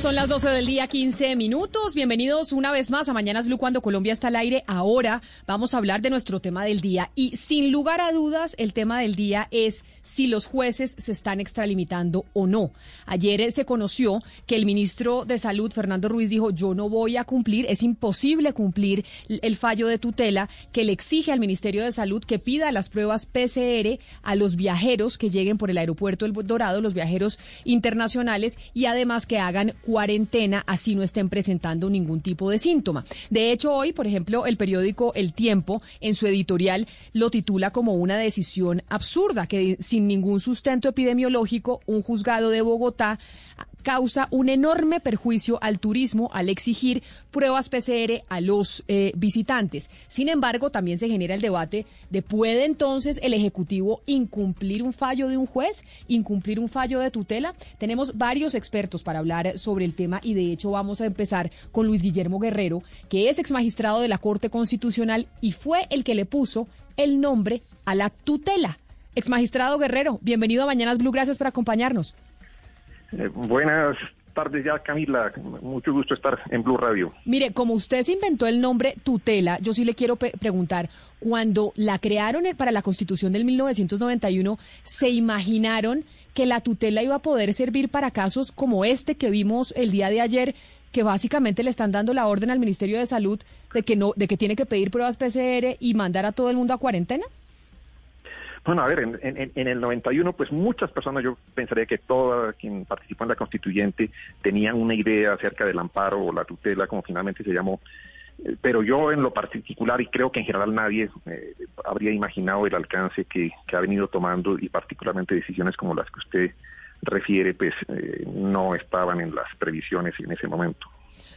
Son las 12 del día, 15 minutos. Bienvenidos una vez más a Mañanas Blue cuando Colombia está al aire. Ahora vamos a hablar de nuestro tema del día. Y sin lugar a dudas, el tema del día es si los jueces se están extralimitando o no. Ayer eh, se conoció que el ministro de Salud, Fernando Ruiz, dijo, yo no voy a cumplir, es imposible cumplir el fallo de tutela que le exige al Ministerio de Salud que pida las pruebas PCR a los viajeros que lleguen por el aeropuerto El Dorado, los viajeros internacionales, y además que hagan cuarentena, así no estén presentando ningún tipo de síntoma. De hecho, hoy, por ejemplo, el periódico El Tiempo, en su editorial, lo titula como una decisión absurda, que sin ningún sustento epidemiológico, un juzgado de Bogotá causa un enorme perjuicio al turismo al exigir pruebas PCR a los eh, visitantes. Sin embargo, también se genera el debate de puede entonces el Ejecutivo incumplir un fallo de un juez, incumplir un fallo de tutela. Tenemos varios expertos para hablar sobre el tema y de hecho vamos a empezar con Luis Guillermo Guerrero, que es ex magistrado de la Corte Constitucional y fue el que le puso el nombre a la tutela. Ex magistrado Guerrero, bienvenido a Mañanas Blue, gracias por acompañarnos. Eh, buenas tardes ya, Camila. Mucho gusto estar en Blue Radio. Mire, como usted se inventó el nombre tutela, yo sí le quiero preguntar, cuando la crearon para la Constitución del 1991, ¿se imaginaron que la tutela iba a poder servir para casos como este que vimos el día de ayer, que básicamente le están dando la orden al Ministerio de Salud de que no de que tiene que pedir pruebas PCR y mandar a todo el mundo a cuarentena? Bueno, a ver, en, el 91, pues muchas personas, yo pensaría que toda quien participó en la constituyente tenían una idea acerca del amparo o la tutela, como finalmente se llamó, eh, pero yo en lo particular, y creo que en general nadie eh, habría imaginado el alcance que, ha venido tomando, y particularmente decisiones como las que usted refiere, pues eh, no estaban en las previsiones en ese momento.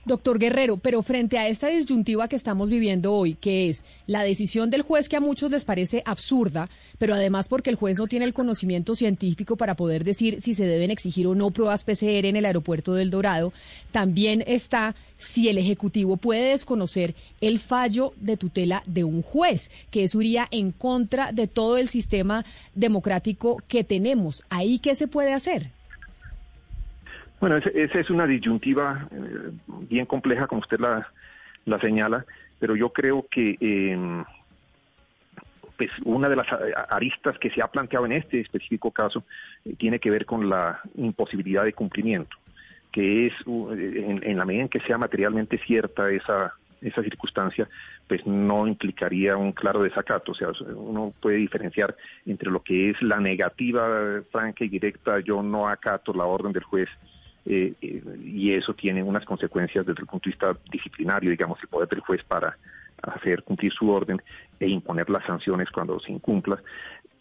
Doctor Guerrero, pero frente a esta disyuntiva que estamos viviendo hoy, que es la decisión del juez que a muchos les parece absurda, pero además porque el juez no tiene el conocimiento científico para poder decir si se deben exigir o no pruebas PCR en el aeropuerto del Dorado, también está si el Ejecutivo puede desconocer el fallo de tutela de un juez, que eso iría en contra de todo el sistema democrático que tenemos. ¿Ahí qué se puede hacer? Bueno, esa es una disyuntiva eh, bien compleja, como usted la, señala, pero yo creo que em, pues una de las aristas que se ha planteado en este específico caso eh, tiene que ver con la imposibilidad de cumplimiento, que es en, la medida en que sea materialmente cierta esa, esa circunstancia, pues no implicaría un claro desacato. O sea, uno puede diferenciar entre lo que es la negativa franca y directa, yo no acato la orden del juez, eh, eh, y eso tiene unas consecuencias desde el punto de vista disciplinario, digamos, el poder del juez para hacer cumplir su orden e imponer las sanciones cuando se incumpla.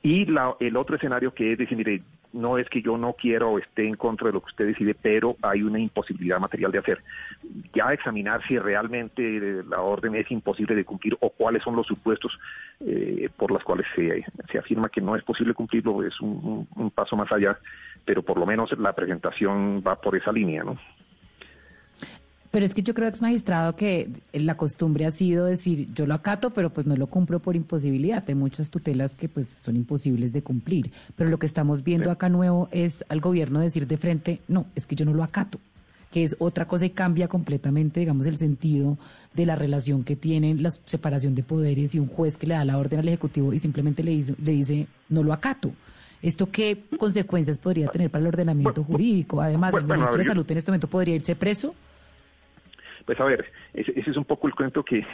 Y la, el otro escenario que es decir, mire, no es que yo no quiero o esté en contra de lo que usted decide, pero hay una imposibilidad material de hacer. Ya examinar si realmente la orden es imposible de cumplir o cuáles son los supuestos eh, por los cuales se, afirma que no es posible cumplirlo es un paso más allá pero por lo menos la presentación va por esa línea, ¿no? Pero es que yo creo, ex magistrado, que la costumbre ha sido decir, yo lo acato, pero pues no lo cumplo por imposibilidad. Hay muchas tutelas que pues son imposibles de cumplir. Pero lo que estamos viendo acá nuevo es al gobierno decir de frente, no, es que yo no lo acato que es otra cosa y cambia completamente, digamos, el sentido de la relación que tienen la separación de poderes y un juez que le da la orden al Ejecutivo y simplemente le dice, le dice no lo acato. ¿Esto qué consecuencias podría tener para el ordenamiento jurídico? Además, ¿el ministro de Salud en este momento podría irse preso? Pues a ver, ese, es un poco el cuento que,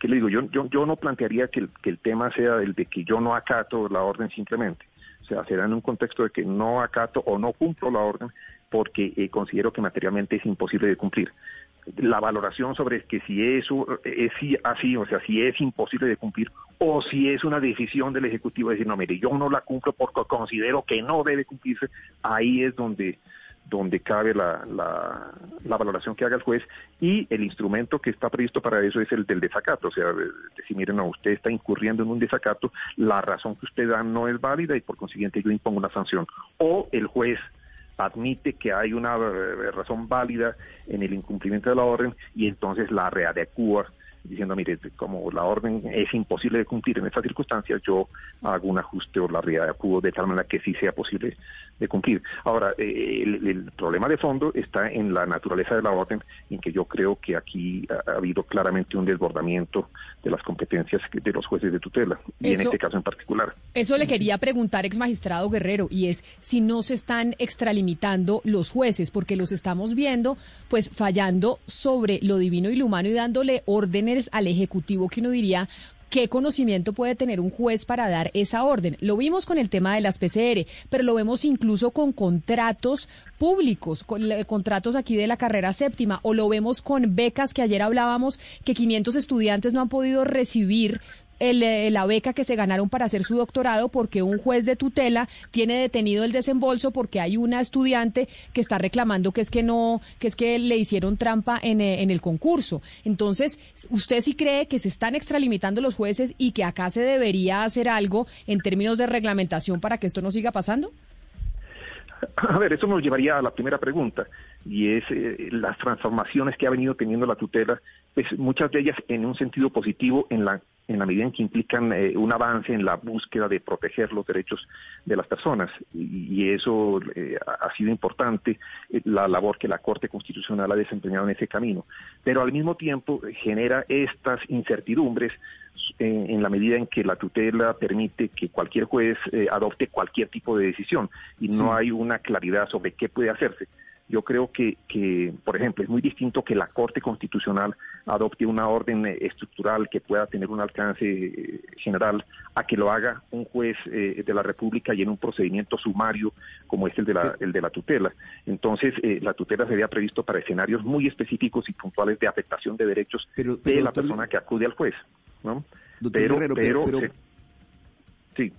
que le digo. Yo, yo, yo no plantearía que el, que el tema sea el de que yo no acato la orden simplemente. O sea, será en un contexto de que no acato o no cumplo la orden porque eh, considero que materialmente es imposible de cumplir la valoración sobre que si eso es así, o sea, si es imposible de cumplir, o si es una decisión del Ejecutivo de decir, no, mire, yo no la cumplo porque considero que no debe cumplirse, ahí es donde donde cabe la, la, valoración que haga el juez y el instrumento que está previsto para eso es el del desacato, o sea, decir, miren, no, usted está incurriendo en un desacato, la razón que usted da no es válida y por consiguiente yo impongo una sanción. O el juez admite que hay una eh, razón válida en el incumplimiento de la orden y entonces la readecua diciendo, mire, como la orden es imposible de cumplir en estas circunstancias, yo hago un ajuste o la readecuo de tal manera que sí sea posible de cumplir. Ahora, eh, el, problema de fondo está en la naturaleza de la orden, en que yo creo que aquí ha, habido claramente un desbordamiento de las competencias de los jueces de tutela, y en este caso en particular. Eso le quería preguntar, ex magistrado Guerrero, y es si no se están extralimitando los jueces, porque los estamos viendo, pues fallando sobre lo divino y lo humano y dándole órdenes al Ejecutivo que uno diría, ¿Qué conocimiento puede tener un juez para dar esa orden? Lo vimos con el tema de las PCR, pero lo vemos incluso con contratos públicos, con eh, contratos aquí de la carrera séptima, o lo vemos con becas que ayer hablábamos que 500 estudiantes no han podido recibir eh, la beca que se ganaron para hacer su doctorado porque un juez de tutela tiene detenido el desembolso porque hay una estudiante que está reclamando que es que no, que es que le hicieron trampa en, eh, en el concurso. Entonces, ¿usted sí cree que se están extralimitando los jueces y que acá se debería hacer algo en términos de reglamentación para que esto no siga pasando? A ver, eso nos llevaría a la primera pregunta, y es eh, las transformaciones que ha venido teniendo la tutela, pues muchas de ellas en un sentido positivo en la en la medida en que implican eh, un avance en la búsqueda de proteger los derechos de las personas. Y, eso eh, ha sido importante, eh, la labor que la Corte Constitucional ha desempeñado en ese camino. Pero al mismo tiempo genera estas incertidumbres en, la medida en que la tutela permite que cualquier juez adopte cualquier tipo de decisión y no hay una claridad sobre qué puede hacerse. Yo creo que, que, por ejemplo, es muy distinto que la Corte Constitucional adopte una orden eh, estructural que pueda tener un alcance eh, general a que lo haga un juez eh, de la República y en un procedimiento sumario como es el de la, el de la tutela. Entonces, la tutela sería previsto para escenarios muy específicos y puntuales de afectación de derechos de la persona que acude al juez. ¿no? pero, pero, sí.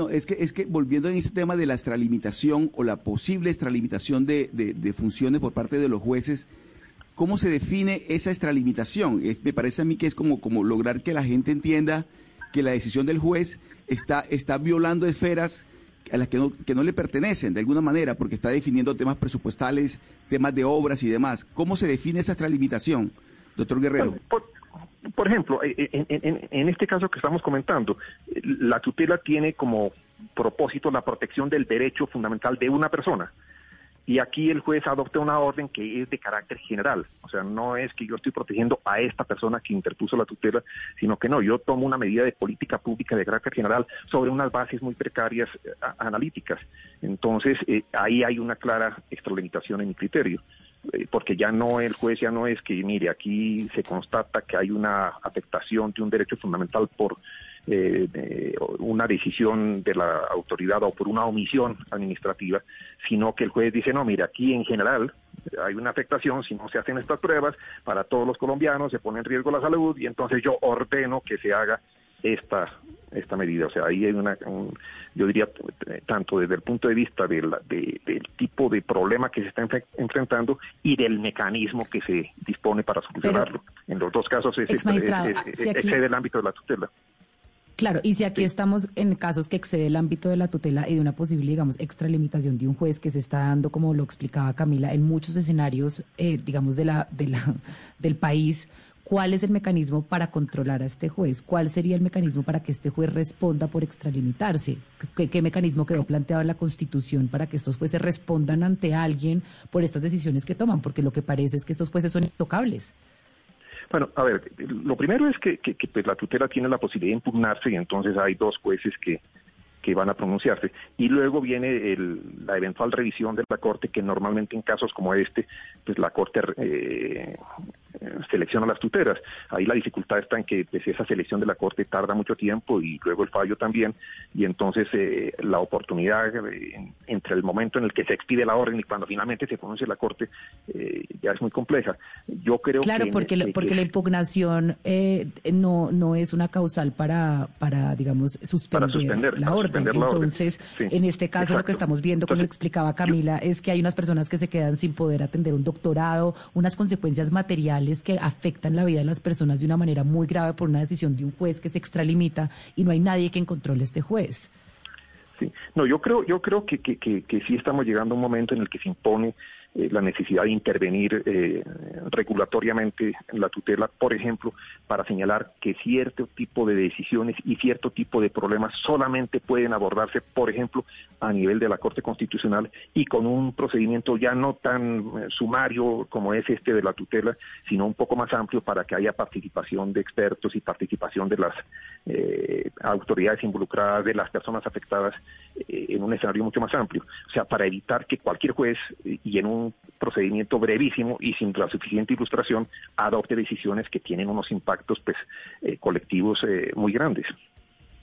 No, es que, es que volviendo en ese tema de la extralimitación o la posible extralimitación de, de, funciones por parte de los jueces, ¿cómo se define esa extralimitación? me parece a mí que es como, como lograr que la gente entienda que la decisión del juez está, está violando esferas a las que no, que no le pertenecen de alguna manera, porque está definiendo temas presupuestales, temas de obras y demás. ¿Cómo se define esa extralimitación, doctor Guerrero? por ejemplo, eh, eh, en, este caso que estamos comentando, la tutela tiene como propósito la protección del derecho fundamental de una persona. Y aquí el juez adopta una orden que es de carácter general. O sea, no es que yo estoy protegiendo a esta persona que interpuso la tutela, sino que no, yo tomo una medida de política pública de carácter general sobre unas bases muy precarias eh, analíticas. Entonces, ahí hay una clara extralimitación en mi criterio. Eh, porque ya no el juez ya no es que mire aquí se constata que hay una afectación de un derecho fundamental por eh, una decisión de la autoridad o por una omisión administrativa, sino que el juez dice no mire aquí en general hay una afectación si no se hacen estas pruebas para todos los colombianos se pone en riesgo la salud y entonces yo ordeno que se haga esta esta medida. O sea, ahí hay una, yo diría, tanto desde el punto de vista del, del tipo de problema que se está enfrentando y del mecanismo que se dispone para solucionarlo. en los dos casos es, excede el ámbito de la tutela. Claro, y si aquí estamos en casos que excede el ámbito de la tutela y de una posible, digamos, extralimitación de un juez que se está dando, como lo explicaba Camila, en muchos escenarios, eh, digamos, de la, de la, del país, ¿Cuál es el mecanismo para controlar a este juez? ¿Cuál sería el mecanismo para que este juez responda por extralimitarse? ¿Qué, mecanismo quedó planteado en la Constitución para que estos jueces respondan ante alguien por estas decisiones que toman? Porque lo que parece es que estos jueces son intocables. Bueno, a ver, lo primero es que, pues, la tutela tiene la posibilidad de impugnarse y entonces hay dos jueces que, que van a pronunciarse. Y luego viene la eventual revisión de la Corte, que normalmente en casos como este, pues la Corte eh, selecciona las tuteras. Ahí la dificultad está en que pues, esa selección de la Corte tarda mucho tiempo y luego el fallo también, y entonces eh, la oportunidad eh, entre el momento en el que se expide la orden y cuando finalmente se pronuncia la Corte eh, ya es muy compleja. Yo creo claro, que... porque, porque la impugnación no, no es una causal para, para digamos, suspender, la, orden. entonces, en este caso lo que estamos viendo, como explicaba Camila, es que hay unas personas que se quedan sin poder atender un doctorado, unas consecuencias materiales que afectan la vida de las personas de una manera muy grave por una decisión de un juez que se extralimita y no hay nadie que controle este juez. Sí, no, yo creo, yo creo que, que, que sí estamos llegando a un momento en el que se impone eh, la necesidad de intervenir eh, regulatoriamente en la tutela, por ejemplo, para señalar que cierto tipo de decisiones y cierto tipo de problemas solamente pueden abordarse, por ejemplo, a nivel de la Corte Constitucional y con un procedimiento ya no tan eh, sumario como es este de la tutela, sino un poco más amplio para que haya participación de expertos y participación de las autoridades involucradas, de las personas afectadas en un escenario mucho más amplio. O sea, para evitar que cualquier juez y en un procedimiento brevísimo y sin la suficiente ilustración adopte decisiones que tienen unos impactos pues eh, colectivos eh, muy grandes.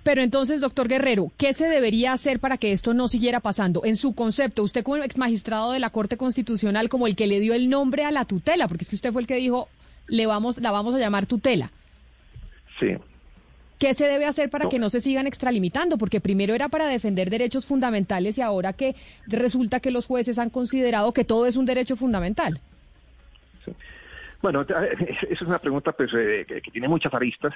Pero entonces, doctor Guerrero, ¿qué se debería hacer para que esto no siguiera pasando? En su concepto, usted como ex magistrado de la Corte Constitucional, como el que le dio el nombre a la tutela, porque es que usted fue el que dijo, le vamos, la vamos a llamar tutela. Sí. ¿Qué se debe hacer para que no se sigan extralimitando? Porque primero era para defender derechos fundamentales y ahora que resulta que los jueces han considerado que todo es un derecho fundamental. Bueno, esa es una pregunta pues, eh, que, tiene muchas aristas,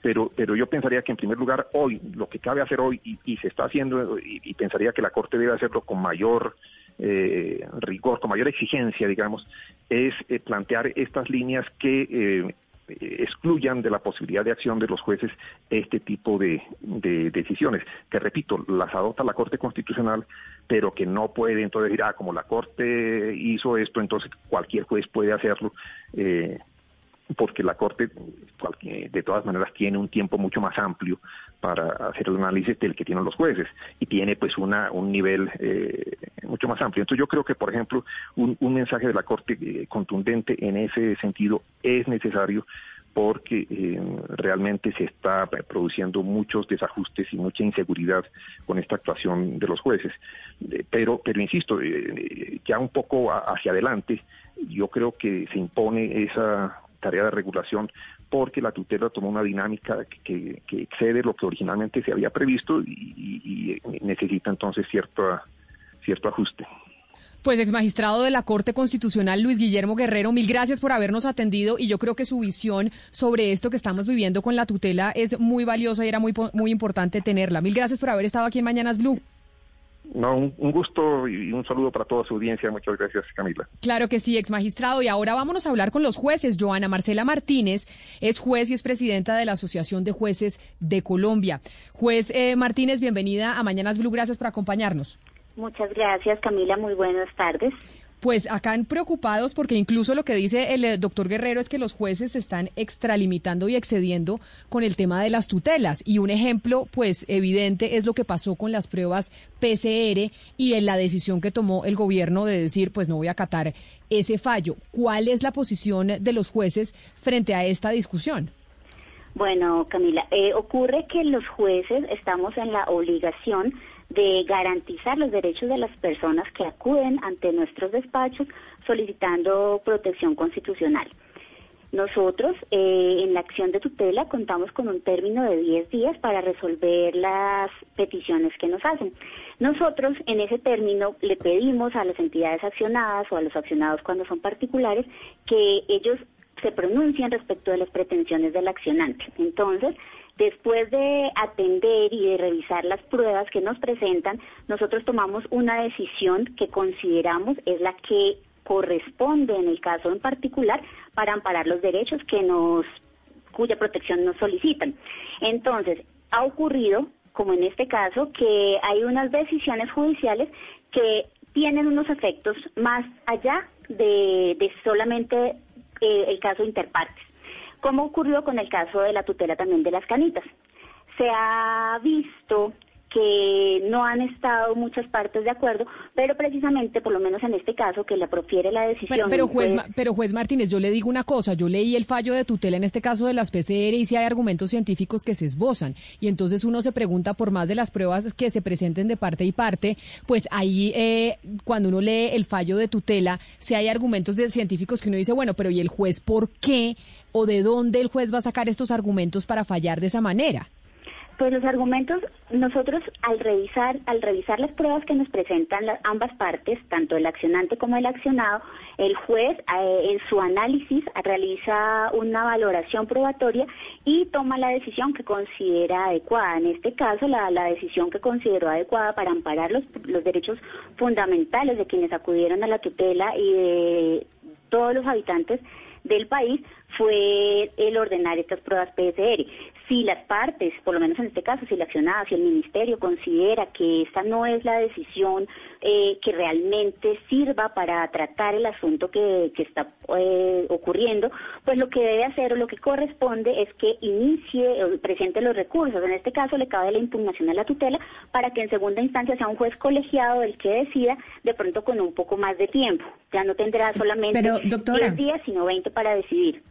pero, pero yo pensaría que en primer lugar hoy, lo que cabe hacer hoy y, se está haciendo, y, pensaría que la Corte debe hacerlo con mayor eh, rigor, con mayor exigencia, digamos, es eh, plantear estas líneas que excluyan de la posibilidad de acción de los jueces este tipo de, decisiones, que repito, las adopta la Corte Constitucional, pero que no puede entonces decir, ah, como la Corte hizo esto, entonces cualquier juez puede hacerlo. Eh, porque la Corte de todas maneras tiene un tiempo mucho más amplio para hacer el análisis del que tienen los jueces y tiene pues una, un nivel eh, mucho más amplio. Entonces yo creo que, por ejemplo, un, mensaje de la Corte eh, contundente en ese sentido es necesario porque eh, realmente se está produciendo muchos desajustes y mucha inseguridad con esta actuación de los jueces. pero, pero insisto, ya un poco hacia adelante, yo creo que se impone esa tarea de regulación porque la tutela tomó una dinámica que, excede lo que originalmente se había previsto y, necesita entonces cierto, cierto ajuste. Pues ex magistrado de la Corte Constitucional Luis Guillermo Guerrero, mil gracias por habernos atendido y yo creo que su visión sobre esto que estamos viviendo con la tutela es muy valiosa y era muy, muy importante tenerla. Mil gracias por haber estado aquí en Mañanas Blue. No, un, gusto y un saludo para toda su audiencia. Muchas gracias, Camila. Claro que sí, ex magistrado. Y ahora vámonos a hablar con los jueces. Joana Marcela Martínez es juez y es presidenta de la Asociación de Jueces de Colombia. Juez eh, Martínez, bienvenida a Mañanas Blue. Gracias por acompañarnos. Muchas gracias, Camila. Muy buenas tardes. Pues acá preocupados porque incluso lo que dice el eh, doctor Guerrero es que los jueces se están extralimitando y excediendo con el tema de las tutelas. Y un ejemplo, pues evidente, es lo que pasó con las pruebas PCR y en la decisión que tomó el gobierno de decir, pues no voy a acatar ese fallo. ¿Cuál es la posición de los jueces frente a esta discusión? Bueno, Camila, eh, ocurre que los jueces estamos en la obligación de garantizar los derechos de las personas que acuden ante nuestros despachos solicitando protección constitucional. Nosotros eh, en la acción de tutela contamos con un término de 10 días para resolver las peticiones que nos hacen. Nosotros en ese término le pedimos a las entidades accionadas o a los accionados cuando son particulares que ellos se pronuncien respecto de las pretensiones del accionante. Entonces, Después de atender y de revisar las pruebas que nos presentan, nosotros tomamos una decisión que consideramos es la que corresponde en el caso en particular para amparar los derechos que nos cuya protección nos solicitan. Entonces, ha ocurrido, como en este caso, que hay unas decisiones judiciales que tienen unos efectos más allá de, solamente eh, el caso interpartes como ocurrió con el caso de la tutela también de las canitas. Se ha visto que no han estado muchas partes de acuerdo, pero precisamente, por lo menos en este caso, que le profiere la decisión. Pero, juez, pero juez Martínez, yo le digo una cosa, yo leí el fallo de tutela en este caso de las PCR y si hay argumentos científicos que se esbozan y entonces uno se pregunta por más de las pruebas que se presenten de parte y parte, pues ahí eh, cuando uno lee el fallo de tutela, si hay argumentos de científicos que uno dice, bueno, pero ¿y el juez por qué o de dónde el juez va a sacar estos argumentos para fallar de esa manera? Pues los argumentos, nosotros al revisar, al revisar las pruebas que nos presentan las, ambas partes, tanto el accionante como el accionado, el juez eh, en su análisis realiza una valoración probatoria y toma la decisión que considera adecuada. En este caso, la, decisión que consideró adecuada para amparar los, los derechos fundamentales de quienes acudieron a la tutela y de todos los habitantes del país fue el ordenar estas pruebas PSR. Si las partes, por lo menos en este caso, si la accionada, si el ministerio considera que esta no es la decisión eh, que realmente sirva para tratar el asunto que, está eh, ocurriendo, pues lo que debe hacer o lo que corresponde es que inicie o presente los recursos. En este caso le cabe la impugnación a la tutela para que en segunda instancia sea un juez colegiado el que decida, de pronto con un poco más de tiempo. Ya no tendrá solamente 10 días, sino 20 para decidir.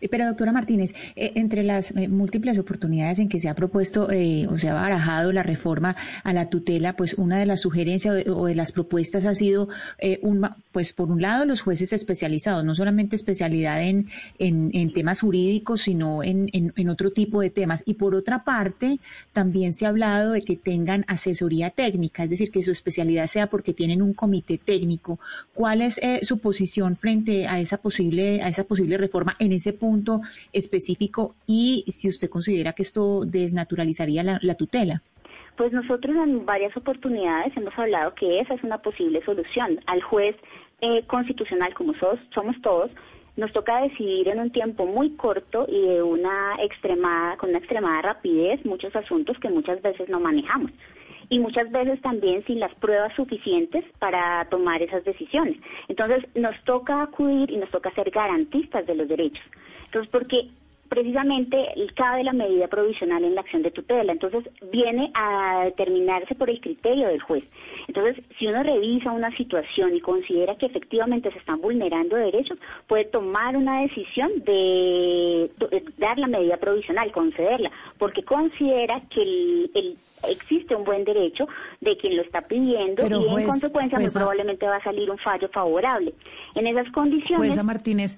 Eh, pero doctora Martínez, eh, entre las eh, múltiples oportunidades en que se ha propuesto o se ha barajado la reforma a la tutela, pues una de las sugerencias o de, las propuestas ha sido, un, pues por un lado, los jueces especializados, no solamente especialidad en, en, temas jurídicos, sino en, en, otro tipo de temas. Y por otra parte, también se ha hablado de que tengan asesoría técnica, es decir, que su especialidad sea porque tienen un comité técnico. ¿Cuál es su posición frente a esa posible, a esa posible reforma en ese punto específico y si usted considera que esto desnaturalizaría la, tutela. Pues nosotros en varias oportunidades hemos hablado que esa es una posible solución. Al juez eh, constitucional, como somos todos, nos toca decidir en un tiempo muy corto y de una extremada, con una extremada rapidez muchos asuntos que muchas veces no manejamos y muchas veces también sin las pruebas suficientes para tomar esas decisiones. Entonces nos toca acudir y nos toca ser garantistas de los derechos. Entonces, porque precisamente cabe la medida provisional en la acción de tutela, entonces viene a determinarse por el criterio del juez. Entonces, si uno revisa una situación y considera que efectivamente se están vulnerando derechos, puede tomar una decisión de, dar la medida provisional, concederla, porque considera que el existe un buen derecho de quien lo está pidiendo y en consecuencia probablemente va a salir un fallo favorable. En esas condiciones... Jueza Martínez.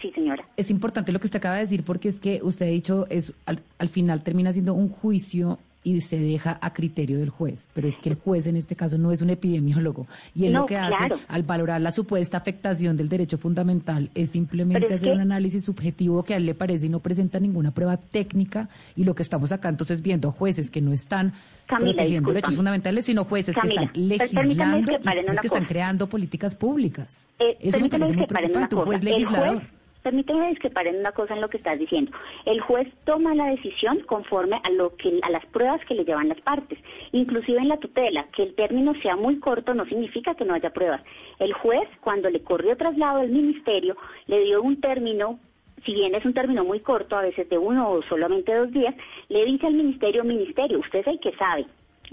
Sí, señora. Es importante lo que usted acaba de decir porque es que usted ha dicho, es al final termina siendo un juicio y se deja a criterio del juez. Pero es que el juez en este caso no es un epidemiólogo y él lo que hace al valorar la supuesta afectación del derecho fundamental es simplemente hacer un análisis subjetivo que a él le parece y no presenta ninguna prueba técnica y lo que estamos acá entonces viendo jueces que no están protegiendo derechos fundamentales, sino jueces que están legislando y que están creando políticas públicas. Eh, Eso me parece muy preocupante, un juez legislador. Permíteme discrepar en una cosa en lo que estás diciendo. El juez toma la decisión conforme a lo que a las pruebas que le llevan las partes. Inclusive en la tutela, que el término sea muy corto no significa que no haya pruebas. El juez, cuando le corrió traslado al ministerio, le dio un término si bien es un término muy corto, a veces de uno o solamente dos días, le dice al ministerio, ministerio, usted es el que sabe,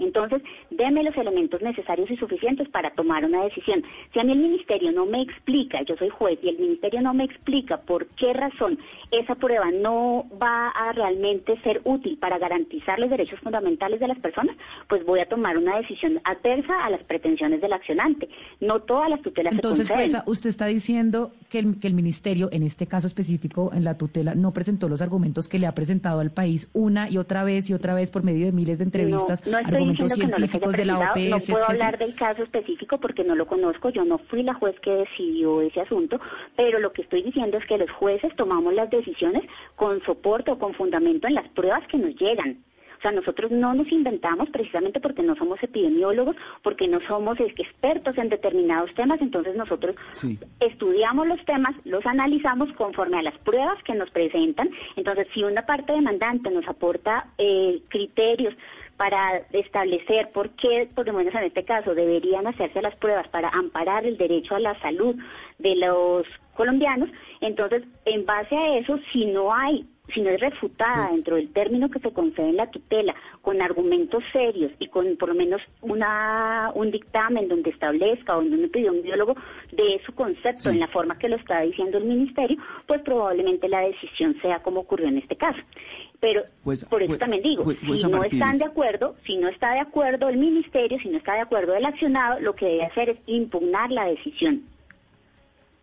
entonces, deme los elementos necesarios y suficientes para tomar una decisión. Si a mí el ministerio no me explica, yo soy juez y el ministerio no me explica por qué razón esa prueba no va a realmente ser útil para garantizar los derechos fundamentales de las personas, pues voy a tomar una decisión adversa a las pretensiones del accionante. No todas las tutelas Entonces, se. Entonces, usted está diciendo que el, que el ministerio, en este caso específico, en la tutela, no presentó los argumentos que le ha presentado al país una y otra vez y otra vez por medio de miles de entrevistas. No, científicos de la OPS. No puedo hablar del caso específico porque no lo conozco, yo no fui la juez que decidió ese asunto, pero lo que estoy diciendo es que los jueces tomamos las decisiones con soporte o con fundamento en las pruebas que nos llegan. O sea, nosotros no nos inventamos precisamente porque no somos epidemiólogos, porque no somos expertos en determinados temas, entonces nosotros estudiamos los temas, los analizamos conforme a las pruebas que nos presentan. Entonces, si una parte demandante nos aporta eh, criterios para establecer por qué, por lo menos en este caso, deberían hacerse las pruebas para amparar el derecho a la salud de los colombianos. Entonces, en base a eso, si no hay si no es refutada pues dentro del término que se concede en la tutela, con argumentos serios y con por lo menos una un dictamen donde establezca o donde pidió un biólogo de su concepto en la forma que lo está diciendo el ministerio, pues probablemente la decisión sea como ocurrió en este caso. Pero pues, por eso también digo, si no están de acuerdo, si no está de acuerdo el ministerio, si no está de acuerdo el accionado, lo que debe hacer es impugnar la decisión.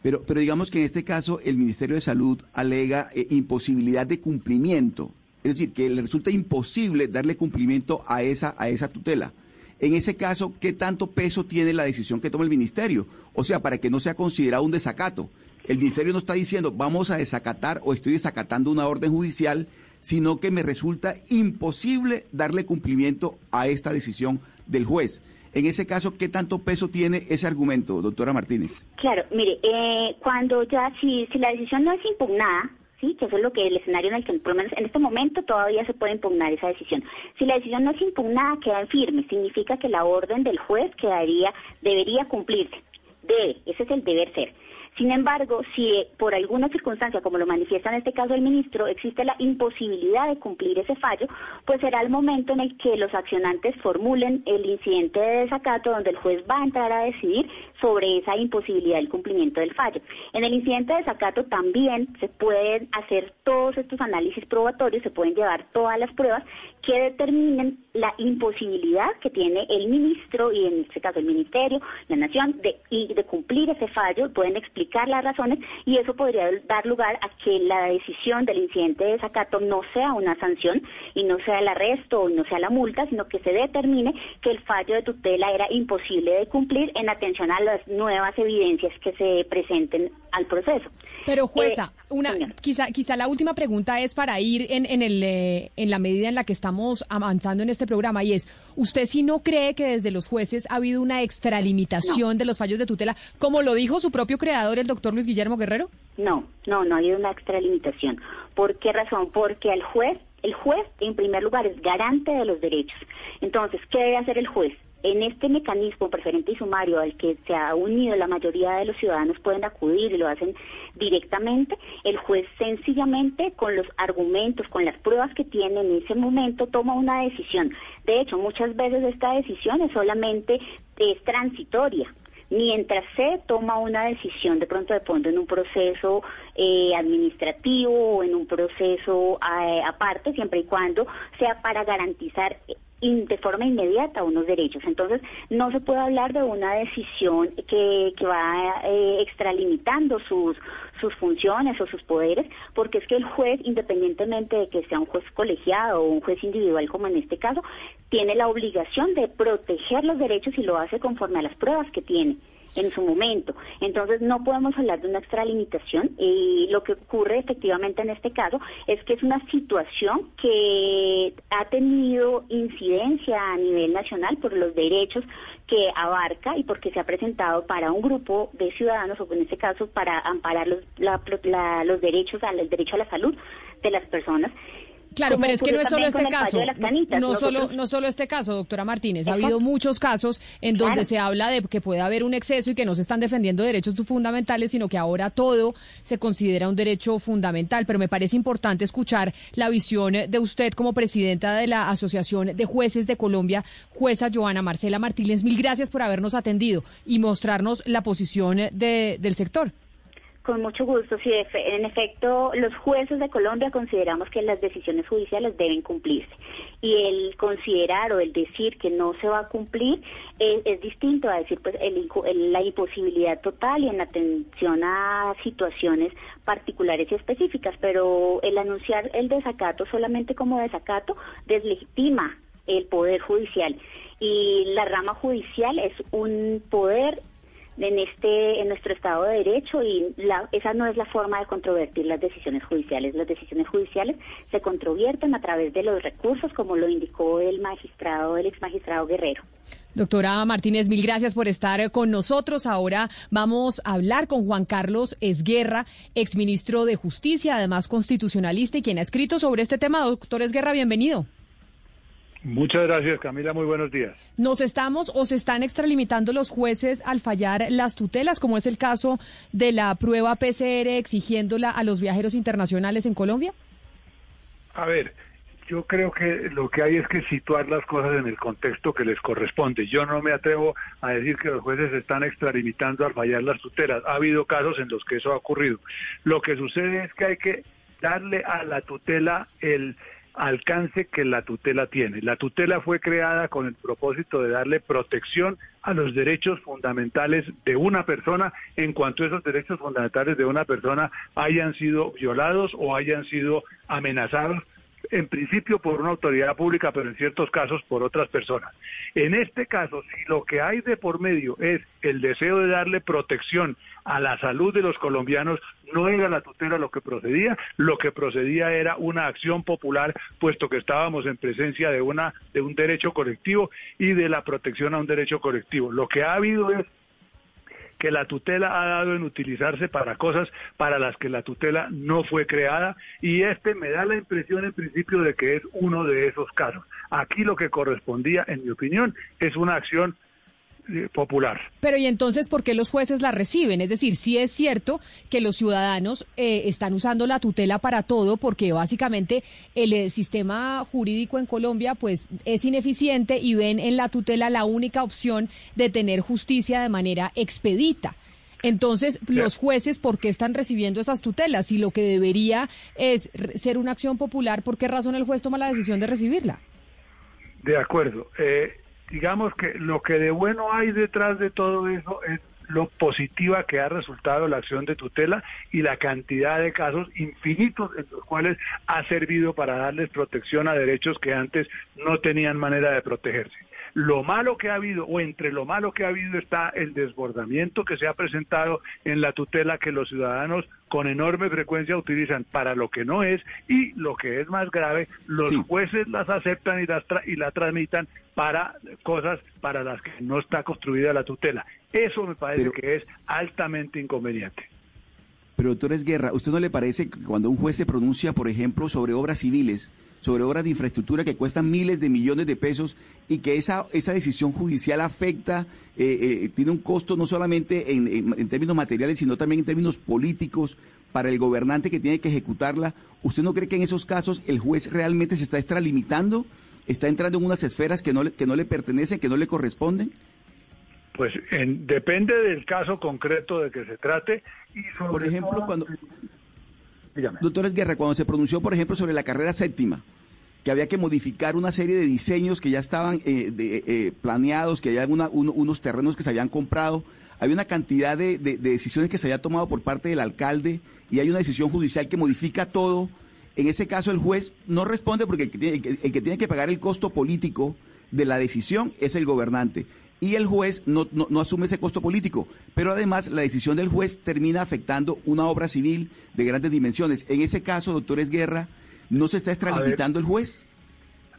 Pero, pero digamos que en este caso el Ministerio de Salud alega eh, imposibilidad de cumplimiento, es decir, que le resulta imposible darle cumplimiento a esa, a esa tutela. En ese caso, ¿qué tanto peso tiene la decisión que toma el ministerio? O sea, para que no sea considerado un desacato. El ministerio no está diciendo vamos a desacatar o estoy desacatando una orden judicial, sino que me resulta imposible darle cumplimiento a esta decisión del juez. En ese caso, ¿qué tanto peso tiene ese argumento, doctora Martínez? Claro, mire, eh, cuando ya, si, si la decisión no es impugnada, ¿sí? que eso es lo que el escenario en el que, por lo menos en este momento, todavía se puede impugnar esa decisión. Si la decisión no es impugnada, queda en firme, significa que la orden del juez quedaría, debería cumplirse. Debe, ese es el deber ser. Sin embargo, si eh, por alguna circunstancia, como lo manifiesta en este caso el ministro, existe la imposibilidad de cumplir ese fallo, pues será el momento en el que los accionantes formulen el incidente de desacato donde el juez va a entrar a decidir sobre esa imposibilidad del cumplimiento del fallo. En el incidente de desacato también se pueden hacer todos estos análisis probatorios, se pueden llevar todas las pruebas que determinen la imposibilidad que tiene el ministro y en este caso el ministerio, la nación, de, de cumplir ese fallo, pueden explicar las razones y eso podría dar lugar a que la decisión del incidente de desacato no sea una sanción y no sea el arresto o no sea la multa, sino que se determine que el fallo de tutela era imposible de cumplir en atención a las nuevas evidencias que se presenten al proceso. Pero jueza, eh, una quizá quizá la última pregunta es para ir en, en el eh, en la medida en la que estamos avanzando en este programa y es, ¿usted si no cree que desde los jueces ha habido una extralimitación de los fallos de tutela, como lo dijo su propio creador, el doctor Luis Guillermo Guerrero? No, no, no ha habido una extralimitación. ¿Por qué razón? Porque el juez, el juez en primer lugar es garante de los derechos. Entonces, ¿qué debe hacer el juez? En este mecanismo preferente y sumario al que se ha unido la mayoría de los ciudadanos pueden acudir y lo hacen directamente, el juez sencillamente con los argumentos, con las pruebas que tiene en ese momento toma una decisión. De hecho, muchas veces esta decisión es solamente transitoria, mientras se toma una decisión de pronto de fondo en un proceso eh, administrativo o en un proceso eh, aparte, siempre y cuando sea para garantizar de forma inmediata unos derechos. Entonces, no se puede hablar de una decisión que, que va eh, extralimitando sus, sus funciones o sus poderes, porque es que el juez, independientemente de que sea un juez colegiado o un juez individual como en este caso, tiene la obligación de proteger los derechos y lo hace conforme a las pruebas que tiene en su momento. Entonces no podemos hablar de una extralimitación y lo que ocurre efectivamente en este caso es que es una situación que ha tenido incidencia a nivel nacional por los derechos que abarca y porque se ha presentado para un grupo de ciudadanos o en este caso para amparar los, los derechos al derecho a la salud de las personas Claro, pero es que no es solo este caso. no, solo, no solo este caso, doctora Martínez. Ha habido muchos casos en donde se habla de que puede haber un exceso y que no se están defendiendo derechos fundamentales, sino que ahora todo se considera un derecho fundamental. Pero me parece importante escuchar la visión de usted como presidenta de la Asociación de Jueces de Colombia, jueza Joana Marcela Martínez. Mil gracias por habernos atendido y mostrarnos la posición de, del sector. Con mucho gusto. Sí, en efecto, los jueces de Colombia consideramos que las decisiones judiciales deben cumplirse. Y el considerar o el decir que no se va a cumplir es, distinto a decir pues la imposibilidad total y en atención a situaciones particulares y específicas. Pero el anunciar el desacato solamente como desacato deslegitima el poder judicial. Y la rama judicial es un poder en este en nuestro Estado de Derecho y la, esa no es la forma de controvertir las decisiones judiciales. Las decisiones judiciales se controvierten a través de los recursos, como lo indicó el magistrado, el ex magistrado Guerrero. Doctora Martínez, mil gracias por estar con nosotros. Ahora vamos a hablar con Juan Carlos Esguerra, exministro de Justicia, además constitucionalista y quien ha escrito sobre este tema. Doctor Esguerra, bienvenido. Muchas gracias, Camila. Muy buenos días. ¿Nos estamos o se están extralimitando los jueces al fallar las tutelas, como es el caso de la prueba PCR exigiéndola a los viajeros internacionales en Colombia? A ver, yo creo que lo que hay es que situar las cosas en el contexto que les corresponde. Yo no me atrevo a decir que los jueces están extralimitando al fallar las tutelas. Ha habido casos en los que eso ha ocurrido. Lo que sucede es que hay que darle a la tutela el alcance que la tutela tiene. La tutela fue creada con el propósito de darle protección a los derechos fundamentales de una persona en cuanto esos derechos fundamentales de una persona hayan sido violados o hayan sido amenazados en principio por una autoridad pública, pero en ciertos casos por otras personas. En este caso, si lo que hay de por medio es el deseo de darle protección a la salud de los colombianos, no era la tutela lo que procedía, lo que procedía era una acción popular, puesto que estábamos en presencia de una de un derecho colectivo y de la protección a un derecho colectivo. Lo que ha habido es que la tutela ha dado en utilizarse para cosas para las que la tutela no fue creada y este me da la impresión en principio de que es uno de esos casos. Aquí lo que correspondía, en mi opinión, es una acción popular. Pero ¿y entonces por qué los jueces la reciben? Es decir, si es cierto que los ciudadanos eh, están usando la tutela para todo porque básicamente el, el, eh, sistema jurídico en Colombia pues es ineficiente y ven en la tutela la única opción de tener justicia de manera expedita. Entonces, los jueces, ¿por qué están recibiendo esas tutelas? Si lo que debería es ser una acción popular, ¿por qué razón el juez toma la decisión de recibirla? De acuerdo. Eh, digamos que lo que de bueno hay detrás de todo eso es lo positiva que ha resultado la acción de tutela y la cantidad de casos infinitos en los cuales ha servido para darles protección a derechos que antes no tenían manera de protegerse. Lo malo que ha habido, o entre lo malo que ha habido está el desbordamiento que se ha presentado en la tutela que los ciudadanos con enorme frecuencia utilizan para lo que no es y lo que es más grave, los jueces las aceptan y, las y la tramitan para cosas para las que no está construida la tutela. Eso me parece que es altamente inconveniente. Pero doctor Guerra, ¿usted no le parece que cuando un juez se pronuncia, por ejemplo, sobre obras civiles, sobre obras de infraestructura que cuestan miles de millones de pesos y que esa, esa decisión judicial afecta, eh, eh, tiene un costo no solamente en, en, términos materiales, sino también en términos políticos para el gobernante que tiene que ejecutarla? ¿Usted no cree que en esos casos el juez realmente se está extralimitando? ¿Está entrando en unas esferas que no le, que no le pertenecen, que no le corresponden? Pues en, depende del caso concreto de que se trate. Y por ejemplo, cuando... Doctor Guerra, cuando se pronunció, por ejemplo, sobre la carrera séptima, que había que modificar una serie de diseños que ya estaban eh, eh, planeados, que había unos terrenos que se habían comprado, había una cantidad de, decisiones que se había tomado por parte del alcalde y hay una decisión judicial que modifica todo. En ese caso el juez no responde porque el que tiene que pagar el costo político de la decisión es el gobernante y el juez no, no, asume ese costo político. Pero además la decisión del juez termina afectando una obra civil de grandes dimensiones. En ese caso, doctores Guerra, ¿no se está extralimitando el juez?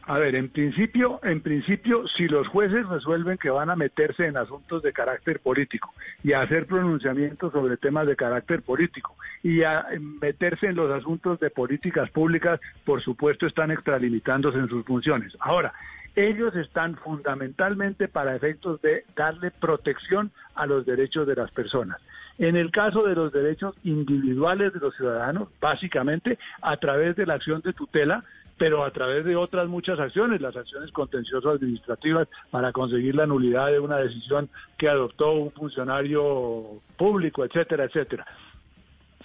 A ver, en principio, en principio, si los jueces resuelven que van a meterse en asuntos de carácter político y a hacer pronunciamientos sobre temas de carácter político y a meterse en los asuntos de políticas públicas, por supuesto, están extralimitándose en sus funciones. Ahora, ellos están fundamentalmente para efectos de darle protección a los derechos de las personas. En el caso de los derechos individuales de los ciudadanos, básicamente a través de la acción de tutela, pero a través de otras muchas acciones, las acciones contenciosas administrativas para conseguir la nulidad de una decisión que adoptó un funcionario público, etcétera, etcétera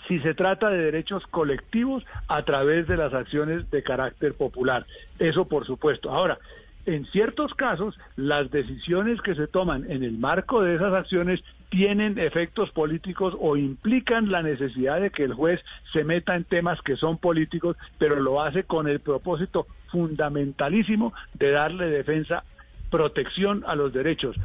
si se trata de derechos colectivos a través de las acciones de carácter popular. Eso por supuesto. Ahora, en ciertos casos, las decisiones que se toman en el marco de esas acciones tienen efectos políticos o implican la necesidad de que el juez se meta en temas que son políticos, pero lo hace con el propósito fundamentalísimo de darle defensa, protección a los derechos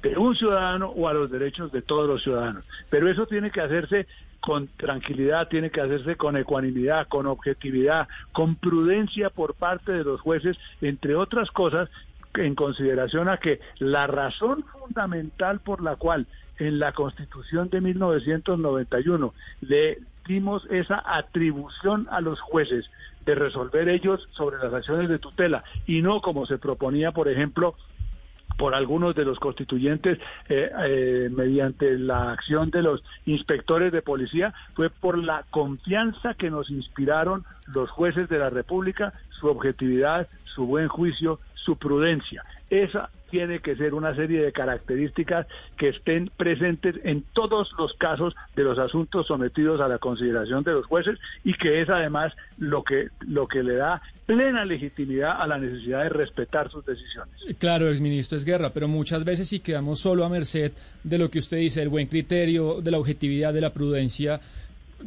de un ciudadano o a los derechos de todos los ciudadanos. Pero eso tiene que hacerse con tranquilidad, tiene que hacerse con ecuanimidad, con objetividad, con prudencia por parte de los jueces, entre otras cosas, en consideración a que la razón fundamental por la cual en la Constitución de 1991 le dimos esa atribución a los jueces de resolver ellos sobre las acciones de tutela y no como se proponía, por ejemplo, por algunos de los constituyentes eh, eh, mediante la acción de los inspectores de policía fue por la confianza que nos inspiraron los jueces de la República, su objetividad, su buen juicio, su prudencia. Esa tiene que ser una serie de características que estén presentes en todos los casos de los asuntos sometidos a la consideración de los jueces y que es además lo que lo que le da plena legitimidad a la necesidad de respetar sus decisiones. Claro, exministro es guerra, pero muchas veces si quedamos solo a merced de lo que usted dice, el buen criterio, de la objetividad, de la prudencia,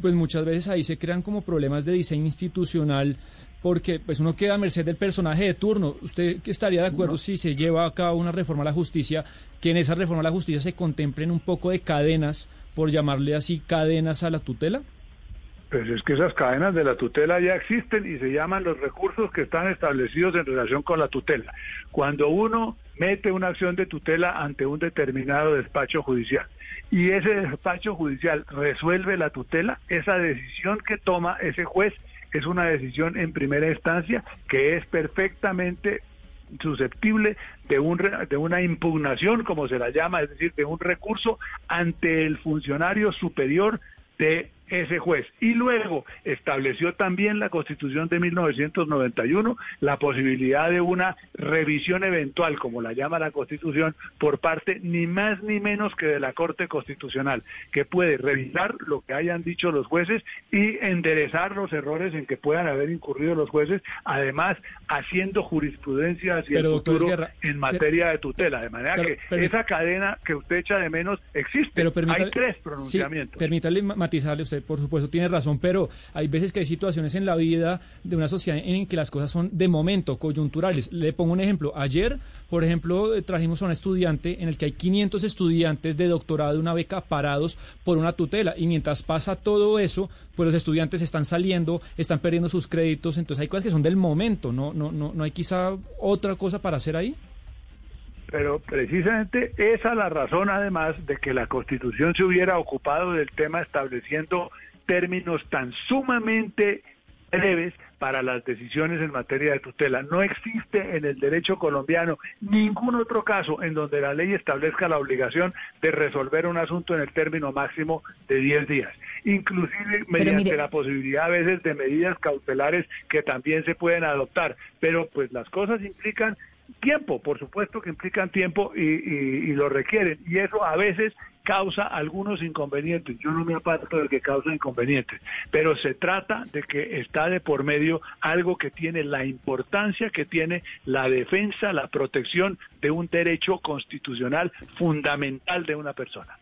pues muchas veces ahí se crean como problemas de diseño institucional porque pues uno queda a merced del personaje de turno. ¿Usted estaría de acuerdo si se lleva a cabo una reforma a la justicia, que en esa reforma a la justicia se contemplen un poco de cadenas, por llamarle así, cadenas a la tutela? Pues es que esas cadenas de la tutela ya existen y se llaman los recursos que están establecidos en relación con la tutela. Cuando uno mete una acción de tutela ante un determinado despacho judicial y ese despacho judicial resuelve la tutela, esa decisión que toma ese juez es una decisión en primera instancia que es perfectamente susceptible de, un, de una impugnación, como se la llama, es decir, de un recurso ante el funcionario superior de ese juez. Y luego estableció también la Constitución de 1991 la posibilidad de una revisión eventual, como la llama la Constitución, por parte ni más ni menos que de la Corte Constitucional, que puede revisar lo que hayan dicho los jueces y enderezar los errores en que puedan haber incurrido los jueces, además haciendo jurisprudencia hacia el futuro en materia de tutela. De manera que esa cadena que usted echa de menos existe. Pero Hay tres pronunciamientos. permítale matizarle usted por supuesto tiene razón, pero hay veces que hay situaciones en la vida de una sociedad en que las cosas son de momento, coyunturales. Le pongo un ejemplo. Ayer, por ejemplo, eh, trajimos a un estudiante en el que hay 500 estudiantes de doctorado de una beca parados por una tutela y mientras pasa todo eso, pues los estudiantes están saliendo, están perdiendo sus créditos, entonces hay cosas que son del momento, ¿no? No, no, no hay quizá otra cosa para hacer ahí. Pero precisamente esa es la razón, además, de que la Constitución se hubiera ocupado del tema estableciendo términos tan sumamente breves para las decisiones en materia de tutela. No existe en el derecho colombiano ningún otro caso en donde la ley establezca la obligación de resolver un asunto en el término máximo de 10 días, inclusive mediante la posibilidad a veces de medidas cautelares que también se pueden adoptar. Pero pues las cosas implican tiempo, por supuesto que implican tiempo y, y, lo requieren. Y eso a veces causa algunos inconvenientes. Yo no me aparto de que causa inconvenientes, pero se trata de que está de por medio algo que tiene la importancia que tiene la defensa, la protección de un derecho constitucional fundamental de una persona.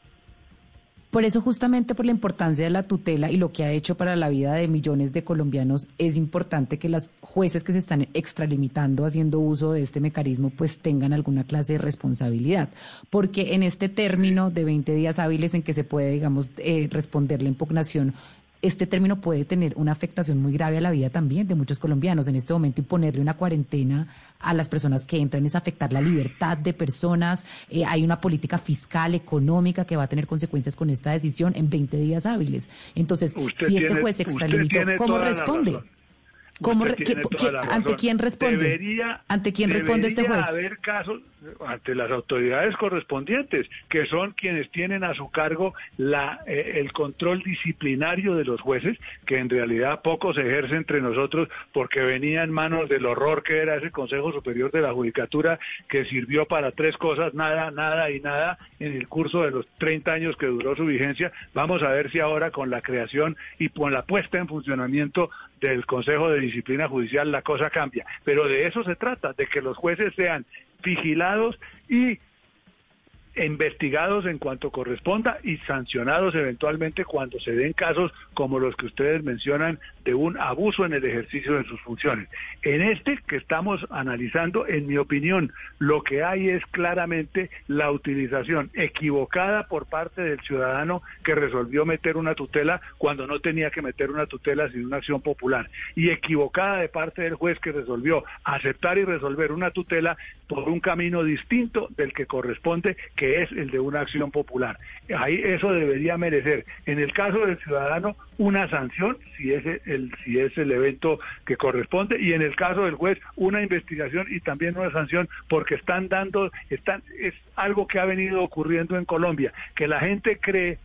Por eso, justamente por la importancia de la tutela y lo que ha hecho para la vida de millones de colombianos, es importante que las jueces que se están extralimitando haciendo uso de este mecanismo, pues tengan alguna clase de responsabilidad. Porque en este término de 20 días hábiles en que se puede, digamos, eh, responder la impugnación, este término puede tener una afectación muy grave a la vida también de muchos colombianos. En este momento, imponerle una cuarentena a las personas que entran es afectar la libertad de personas. Eh, hay una política fiscal, económica que va a tener consecuencias con esta decisión en 20 días hábiles. Entonces, si este juez extralimitó, ¿cómo responde? ¿Cómo ¿Ante quién responde? ¿Ante quién responde este juez? haber casos ante las autoridades correspondientes, que son quienes tienen a su cargo la, eh, el control disciplinario de los jueces, que en realidad poco se ejerce entre nosotros porque venía en manos del horror que era ese Consejo Superior de la Judicatura, que sirvió para tres cosas, nada, nada y nada, en el curso de los 30 años que duró su vigencia. Vamos a ver si ahora con la creación y con la puesta en funcionamiento del Consejo de Disciplina Judicial la cosa cambia. Pero de eso se trata, de que los jueces sean vigilados y investigados en cuanto corresponda y sancionados eventualmente cuando se den casos como los que ustedes mencionan de un abuso en el ejercicio de sus funciones. En este que estamos analizando, en mi opinión, lo que hay es claramente la utilización equivocada por parte del ciudadano que resolvió meter una tutela cuando no tenía que meter una tutela sin una acción popular y equivocada de parte del juez que resolvió aceptar y resolver una tutela por un camino distinto del que corresponde, que es el de una acción popular. Ahí eso debería merecer, en el caso del ciudadano, una sanción, si es el, si es el evento que corresponde, y en el caso del juez, una investigación y también una sanción, porque están dando, están, es algo que ha venido ocurriendo en Colombia, que la gente cree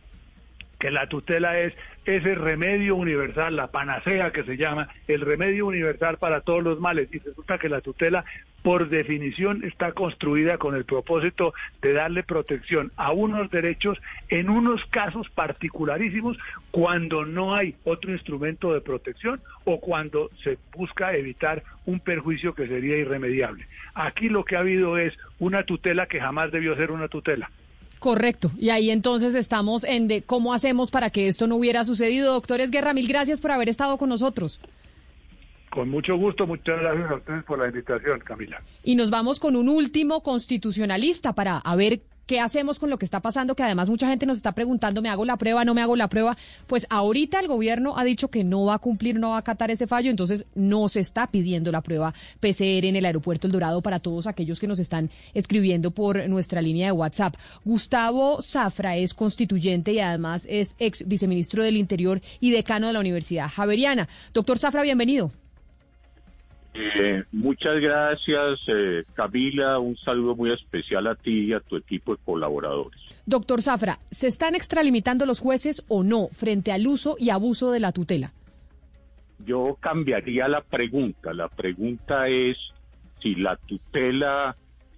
que la tutela es ese remedio universal, la panacea que se llama, el remedio universal para todos los males. Y resulta que la tutela, por definición, está construida con el propósito de darle protección a unos derechos en unos casos particularísimos cuando no hay otro instrumento de protección o cuando se busca evitar un perjuicio que sería irremediable. Aquí lo que ha habido es una tutela que jamás debió ser una tutela. Correcto. Y ahí entonces estamos en de cómo hacemos para que esto no hubiera sucedido. Doctores Guerra, mil gracias por haber estado con nosotros. Con mucho gusto, muchas gracias a ustedes por la invitación, Camila. Y nos vamos con un último constitucionalista para a ver ¿Qué hacemos con lo que está pasando? Que además mucha gente nos está preguntando, ¿me hago la prueba? ¿No me hago la prueba? Pues ahorita el gobierno ha dicho que no va a cumplir, no va a acatar ese fallo, entonces no se está pidiendo la prueba PCR en el aeropuerto El Dorado para todos aquellos que nos están escribiendo por nuestra línea de WhatsApp. Gustavo Zafra es constituyente y además es ex viceministro del Interior y decano de la Universidad Javeriana. Doctor Zafra, bienvenido. Eh, muchas gracias, eh, Camila. Un saludo muy especial a ti y a tu equipo de colaboradores. Doctor Zafra, ¿se están extralimitando los jueces o no frente al uso y abuso de la tutela? Yo cambiaría la pregunta. La pregunta es si la tutela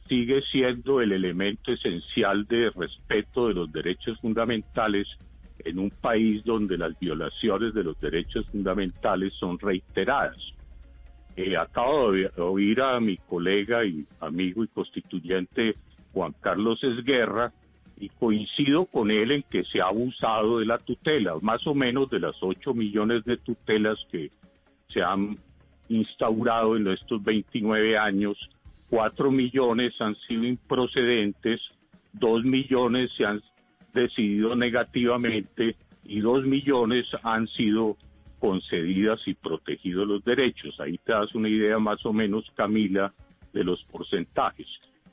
sigue siendo el elemento esencial de respeto de los derechos fundamentales en un país donde las violaciones de los derechos fundamentales son reiteradas. Eh, acabo de oír a mi colega y amigo y constituyente Juan Carlos Esguerra y coincido con él en que se ha abusado de la tutela, más o menos de las 8 millones de tutelas que se han instaurado en estos 29 años, 4 millones han sido improcedentes, 2 millones se han decidido negativamente y 2 millones han sido concedidas y protegidos los derechos. Ahí te das una idea más o menos, Camila, de los porcentajes.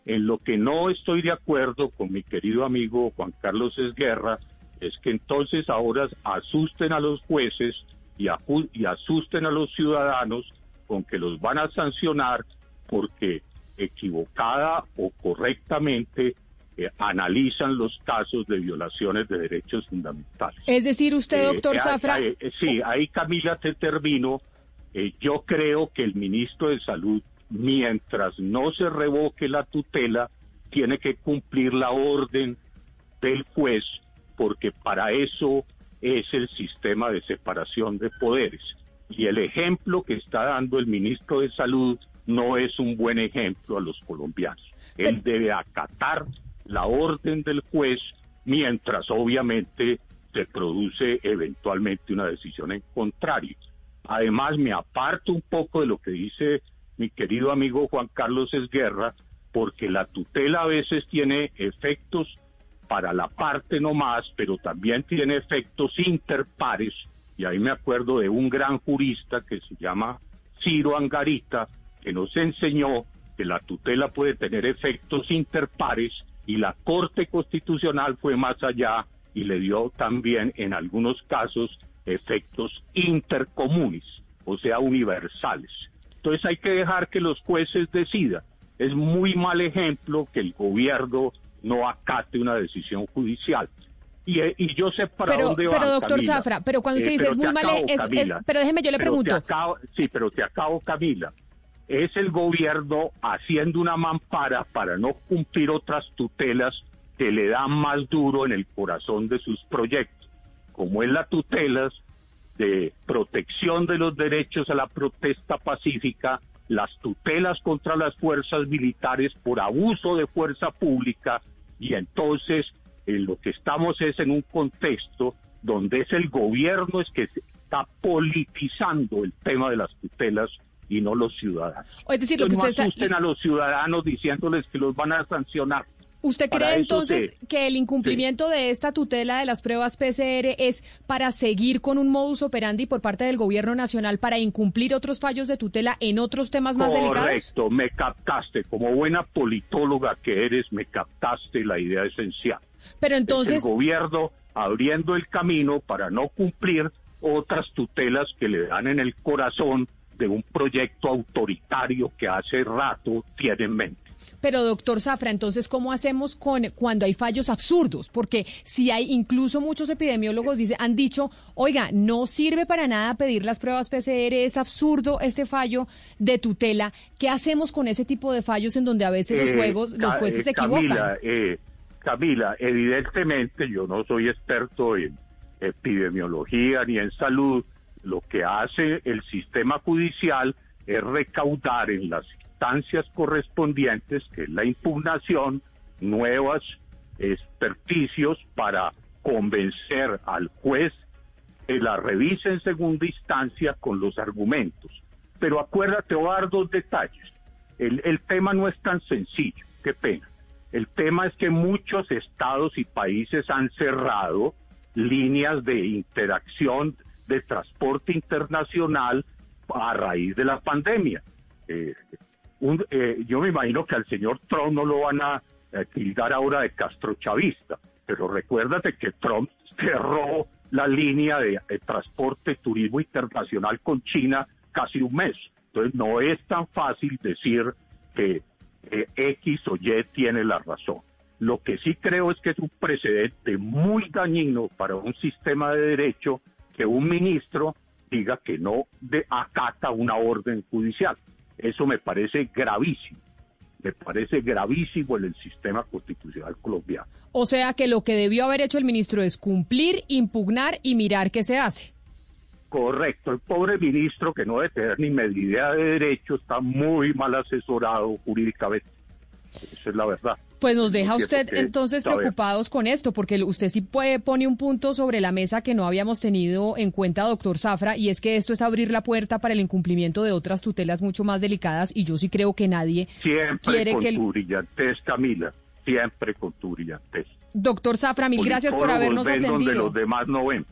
En lo que no estoy de acuerdo con mi querido amigo Juan Carlos Esguerra es que entonces ahora asusten a los jueces y, y asusten a los ciudadanos con que los van a sancionar porque equivocada o correctamente analizan los casos de violaciones de derechos fundamentales. Es decir, usted, eh, doctor Zafra. Eh, sí, ahí Camila te termino. Eh, yo creo que el ministro de Salud, mientras no se revoque la tutela, tiene que cumplir la orden del juez, porque para eso es el sistema de separación de poderes. Y el ejemplo que está dando el ministro de Salud no es un buen ejemplo a los colombianos. Él debe acatar la orden del juez mientras obviamente se produce eventualmente una decisión en contrario. Además, me aparto un poco de lo que dice mi querido amigo Juan Carlos Esguerra, porque la tutela a veces tiene efectos para la parte no más, pero también tiene efectos interpares, y ahí me acuerdo de un gran jurista que se llama Ciro Angarita, que nos enseñó que la tutela puede tener efectos interpares y la Corte Constitucional fue más allá y le dio también en algunos casos efectos intercomunes, o sea, universales. Entonces hay que dejar que los jueces decidan. Es muy mal ejemplo que el gobierno no acate una decisión judicial. Y, y yo sé para pero, dónde va. Pero, doctor Zafra, pero cuando usted eh, dice es muy mal, ejemplo, pero déjeme, yo le pregunto. sí, pero te acabo, Camila es el gobierno haciendo una mampara para no cumplir otras tutelas que le dan más duro en el corazón de sus proyectos, como es la tutelas de protección de los derechos a la protesta pacífica, las tutelas contra las fuerzas militares por abuso de fuerza pública y entonces en lo que estamos es en un contexto donde es el gobierno es que está politizando el tema de las tutelas y no los ciudadanos. Es decir, lo que no asusten a los ciudadanos diciéndoles que los van a sancionar. ¿Usted cree entonces que el incumplimiento de esta tutela de las pruebas PCR es para seguir con un modus operandi por parte del gobierno nacional para incumplir otros fallos de tutela en otros temas más delicados? Correcto, me captaste. Como buena politóloga que eres, me captaste la idea esencial. Pero entonces... el gobierno abriendo el camino para no cumplir otras tutelas que le dan en el corazón de un proyecto autoritario que hace rato tiene en mente. Pero doctor Zafra, entonces, ¿cómo hacemos con cuando hay fallos absurdos? Porque si hay, incluso muchos epidemiólogos dice, han dicho, oiga, no sirve para nada pedir las pruebas PCR, es absurdo este fallo de tutela. ¿Qué hacemos con ese tipo de fallos en donde a veces los, eh, juegos, los jueces se equivocan? Camila, eh, Camila, evidentemente yo no soy experto en epidemiología ni en salud. Lo que hace el sistema judicial es recaudar en las correspondientes, que es la impugnación, nuevos experticios para convencer al juez que la revise en segunda instancia con los argumentos. Pero acuérdate, voy a dar dos detalles. El tema no es tan sencillo, qué pena. El tema es que muchos estados y países han cerrado líneas de interacción de transporte internacional a raíz de la pandemia. Eh, eh, yo me imagino que al señor Trump no lo van a eh, tildar ahora de castrochavista, pero recuérdate que Trump cerró la línea de, transporte turismo internacional con China casi un mes. Entonces no es tan fácil decir que X o Y tiene la razón. Lo que sí creo es que es un precedente muy dañino para un sistema de derecho que un ministro diga que no acata una orden judicial. Eso me parece gravísimo. Me parece gravísimo en el sistema constitucional colombiano. O sea que lo que debió haber hecho el ministro es cumplir, impugnar y mirar qué se hace. Correcto, el pobre ministro que no debe tener ni medida de derecho está muy mal asesorado jurídicamente. Esa es la verdad. Pues nos deja usted entonces preocupados con esto, porque usted sí puede, pone un punto sobre la mesa que no habíamos tenido en cuenta, doctor Zafra, y es que esto es abrir la puerta para el incumplimiento de otras tutelas mucho más delicadas, y yo sí creo que nadie siempre con tu brillantez, Camila, siempre con tu brillantez. Doctor Zafra, mil gracias por habernos atendido. Donde los demás no ven.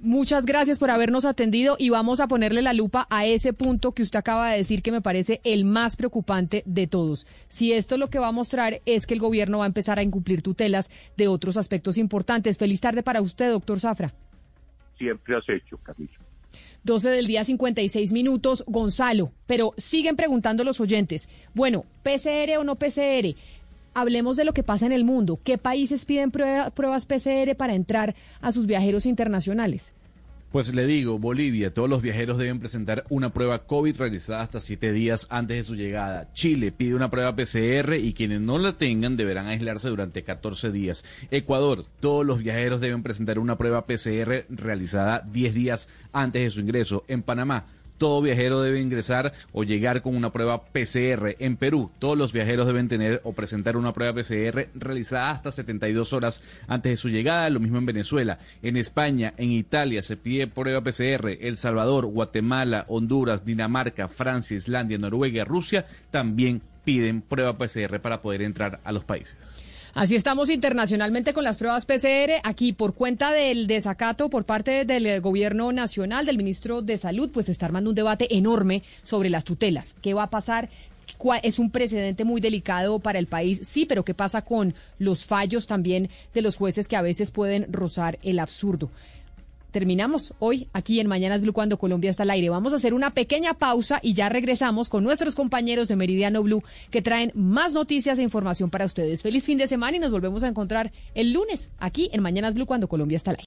Muchas gracias por habernos atendido y vamos a ponerle la lupa a ese punto que usted acaba de decir que me parece el más preocupante de todos. Si esto lo que va a mostrar es que el gobierno va a empezar a incumplir tutelas de otros aspectos importantes. Feliz tarde para usted, doctor Zafra. Siempre has hecho, Camilo. 12 del día 56 minutos, Gonzalo, pero siguen preguntando los oyentes. Bueno, PCR o no PCR, hablemos de lo que pasa en el mundo. ¿Qué países piden pruebas PCR para entrar a sus viajeros internacionales? Pues le digo, Bolivia, todos los viajeros deben presentar una prueba COVID realizada hasta siete días antes de su llegada. Chile pide una prueba PCR y quienes no la tengan deberán aislarse durante 14 días. Ecuador, todos los viajeros deben presentar una prueba PCR realizada 10 días antes de su ingreso. En Panamá, todo viajero debe ingresar o llegar con una prueba PCR. En Perú, todos los viajeros deben tener o presentar una prueba PCR realizada hasta 72 horas antes de su llegada. Lo mismo en Venezuela. En España, en Italia se pide prueba PCR. El Salvador, Guatemala, Honduras, Dinamarca, Francia, Islandia, Noruega, Rusia también piden prueba PCR para poder entrar a los países. Así estamos internacionalmente con las pruebas PCR. Aquí, por cuenta del desacato por parte del gobierno nacional, del ministro de Salud, pues se está armando un debate enorme sobre las tutelas. ¿Qué va a pasar? es un precedente muy delicado para el país, sí, pero ¿qué pasa con los fallos también de los jueces que a veces pueden rozar el absurdo? Terminamos hoy aquí en Mañanas Blue cuando Colombia está al aire. Vamos a hacer una pequeña pausa y ya regresamos con nuestros compañeros de Meridiano Blue que traen más noticias e información para ustedes. Feliz fin de semana y nos volvemos a encontrar el lunes aquí en Mañanas Blue cuando Colombia está al aire.